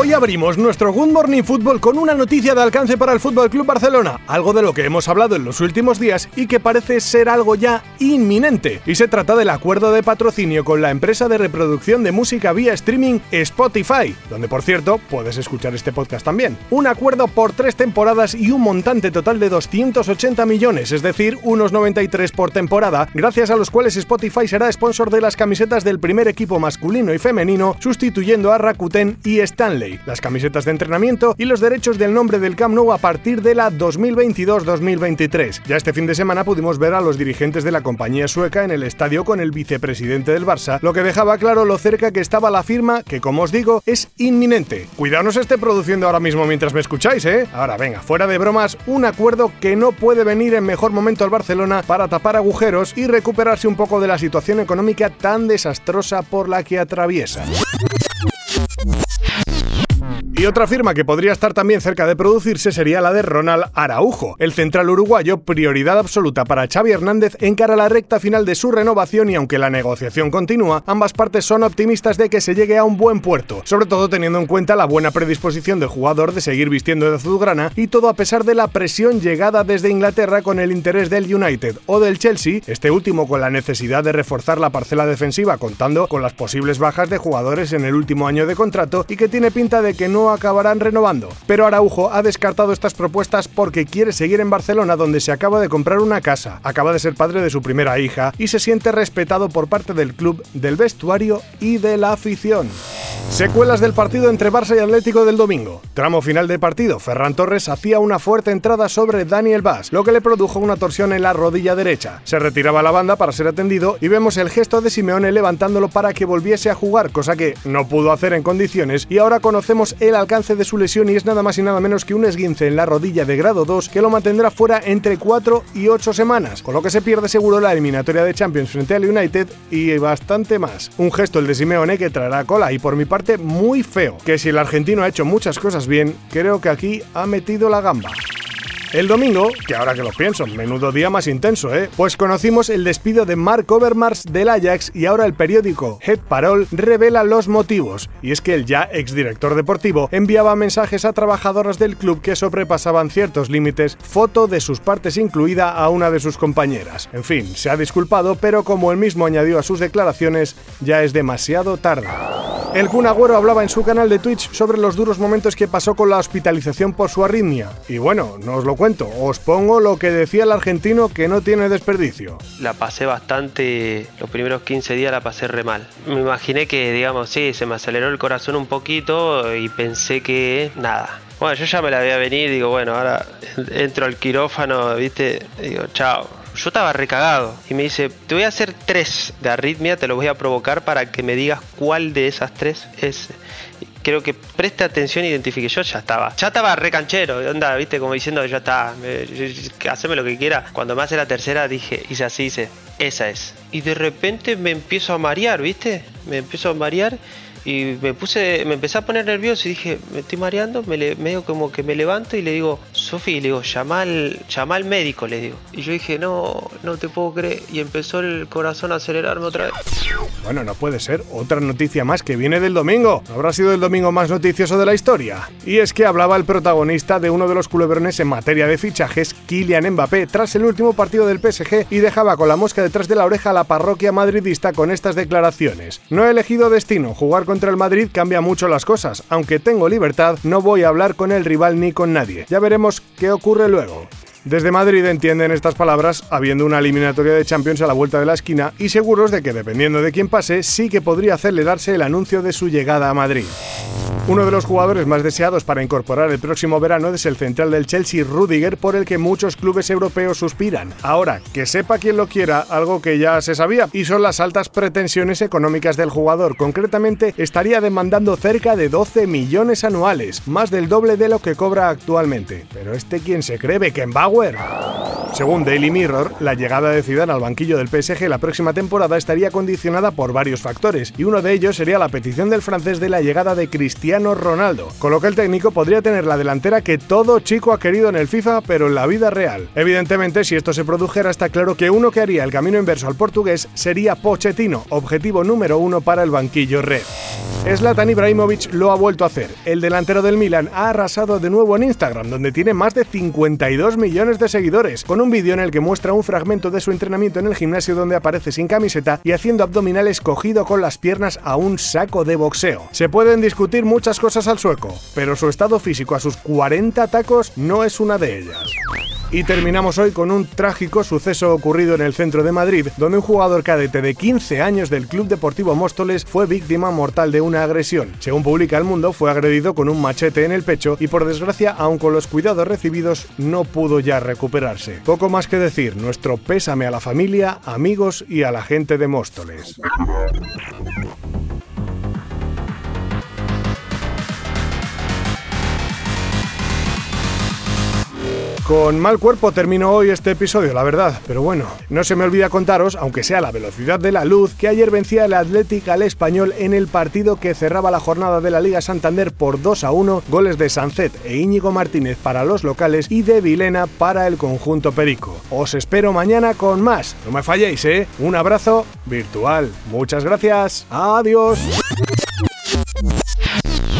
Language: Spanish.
Hoy abrimos nuestro Good Morning Football con una noticia de alcance para el Fútbol Club Barcelona, algo de lo que hemos hablado en los últimos días y que parece ser algo ya inminente. Y se trata del acuerdo de patrocinio con la empresa de reproducción de música vía streaming Spotify, donde por cierto puedes escuchar este podcast también. Un acuerdo por tres temporadas y un montante total de 280 millones, es decir, unos 93 por temporada, gracias a los cuales Spotify será sponsor de las camisetas del primer equipo masculino y femenino, sustituyendo a Rakuten y Stanley las camisetas de entrenamiento y los derechos del nombre del Camp Nou a partir de la 2022-2023. Ya este fin de semana pudimos ver a los dirigentes de la compañía sueca en el estadio con el vicepresidente del Barça, lo que dejaba claro lo cerca que estaba la firma, que como os digo, es inminente. Cuidado no se esté produciendo ahora mismo mientras me escucháis, ¿eh? Ahora venga, fuera de bromas, un acuerdo que no puede venir en mejor momento al Barcelona para tapar agujeros y recuperarse un poco de la situación económica tan desastrosa por la que atraviesa. Y otra firma que podría estar también cerca de producirse sería la de Ronald Araujo, el central uruguayo, prioridad absoluta para Xavi Hernández en cara a la recta final de su renovación y aunque la negociación continúa, ambas partes son optimistas de que se llegue a un buen puerto, sobre todo teniendo en cuenta la buena predisposición del jugador de seguir vistiendo de azulgrana y todo a pesar de la presión llegada desde Inglaterra con el interés del United o del Chelsea, este último con la necesidad de reforzar la parcela defensiva contando con las posibles bajas de jugadores en el último año de contrato y que tiene pinta de que no acabarán renovando. Pero Araujo ha descartado estas propuestas porque quiere seguir en Barcelona donde se acaba de comprar una casa, acaba de ser padre de su primera hija y se siente respetado por parte del club, del vestuario y de la afición. Secuelas del partido entre Barça y Atlético del domingo. Tramo final de partido. Ferran Torres hacía una fuerte entrada sobre Daniel Vaz, lo que le produjo una torsión en la rodilla derecha. Se retiraba la banda para ser atendido y vemos el gesto de Simeone levantándolo para que volviese a jugar, cosa que no pudo hacer en condiciones y ahora conocemos el alcance de su lesión y es nada más y nada menos que un esguince en la rodilla de grado 2 que lo mantendrá fuera entre 4 y 8 semanas, con lo que se pierde seguro la eliminatoria de Champions frente al United y bastante más. Un gesto el de Simeone que traerá cola y por mi parte muy feo, que si el argentino ha hecho muchas cosas bien, creo que aquí ha metido la gamba. El domingo, que ahora que lo pienso, menudo día más intenso, ¿eh? Pues conocimos el despido de Mark Overmars del Ajax y ahora el periódico Head Parol revela los motivos. Y es que el ya exdirector deportivo enviaba mensajes a trabajadoras del club que sobrepasaban ciertos límites, foto de sus partes incluida a una de sus compañeras. En fin, se ha disculpado, pero como él mismo añadió a sus declaraciones, ya es demasiado tarde. El Kun Agüero hablaba en su canal de Twitch sobre los duros momentos que pasó con la hospitalización por su arritmia. Y bueno, no os lo cuento, os pongo lo que decía el argentino que no tiene desperdicio. La pasé bastante, los primeros 15 días la pasé re mal. Me imaginé que, digamos, sí, se me aceleró el corazón un poquito y pensé que nada, bueno, yo ya me la veía venir, digo, bueno, ahora entro al quirófano, ¿viste? Digo, chao, yo estaba recagado. Y me dice, te voy a hacer tres de arritmia, te lo voy a provocar para que me digas cuál de esas tres es. Creo que preste atención e identifique. Yo ya estaba. Ya estaba recanchero. Onda, viste, como diciendo, ya está. Haceme lo que quiera. Cuando me hace la tercera, dije, hice así, dice, esa es. Y de repente me empiezo a marear, viste. Me empiezo a marear y me puse, me empecé a poner nervioso y dije, me estoy mareando, me medio como que me levanto y le digo, Sofi, le digo, llama al, llama al médico, le digo. Y yo dije, no, no te puedo creer. Y empezó el corazón a acelerarme otra vez. Bueno, no puede ser. Otra noticia más que viene del domingo. Habrá sido el domingo más noticioso de la historia. Y es que hablaba el protagonista de uno de los culebrones en materia de fichajes, Kylian Mbappé, tras el último partido del PSG y dejaba con la mosca detrás de la oreja a la parroquia madridista con estas declaraciones. No he elegido destino, jugar con contra el Madrid cambia mucho las cosas. Aunque tengo libertad, no voy a hablar con el rival ni con nadie. Ya veremos qué ocurre luego. Desde Madrid entienden estas palabras habiendo una eliminatoria de Champions a la vuelta de la esquina y seguros de que dependiendo de quién pase sí que podría acelerarse el anuncio de su llegada a Madrid. Uno de los jugadores más deseados para incorporar el próximo verano es el central del Chelsea, Rudiger, por el que muchos clubes europeos suspiran. Ahora, que sepa quien lo quiera, algo que ya se sabía, y son las altas pretensiones económicas del jugador. Concretamente, estaría demandando cerca de 12 millones anuales, más del doble de lo que cobra actualmente. Pero este quién se cree, Beckenbauer. Según Daily Mirror, la llegada de Zidane al banquillo del PSG la próxima temporada estaría condicionada por varios factores, y uno de ellos sería la petición del francés de la llegada de Cristiano Ronaldo, con lo que el técnico podría tener la delantera que todo chico ha querido en el FIFA, pero en la vida real. Evidentemente, si esto se produjera, está claro que uno que haría el camino inverso al portugués sería Pochettino, objetivo número uno para el banquillo red. Zlatan Ibrahimovic lo ha vuelto a hacer. El delantero del Milan ha arrasado de nuevo en Instagram, donde tiene más de 52 millones de seguidores, con un vídeo en el que muestra un fragmento de su entrenamiento en el gimnasio donde aparece sin camiseta y haciendo abdominales cogido con las piernas a un saco de boxeo. Se pueden discutir muchas cosas al sueco, pero su estado físico a sus 40 tacos no es una de ellas. Y terminamos hoy con un trágico suceso ocurrido en el centro de Madrid, donde un jugador cadete de 15 años del Club Deportivo Móstoles fue víctima mortal de una agresión. Según publica El Mundo, fue agredido con un machete en el pecho y por desgracia, aun con los cuidados recibidos, no pudo ya recuperarse. Poco más que decir, nuestro pésame a la familia, amigos y a la gente de Móstoles. Con mal cuerpo termino hoy este episodio, la verdad, pero bueno, no se me olvida contaros, aunque sea la velocidad de la luz, que ayer vencía el Atlético al Español en el partido que cerraba la jornada de la Liga Santander por 2 a 1, goles de Sancet e Íñigo Martínez para los locales y de Vilena para el conjunto Perico. Os espero mañana con más, no me falléis, ¿eh? Un abrazo virtual. Muchas gracias. Adiós.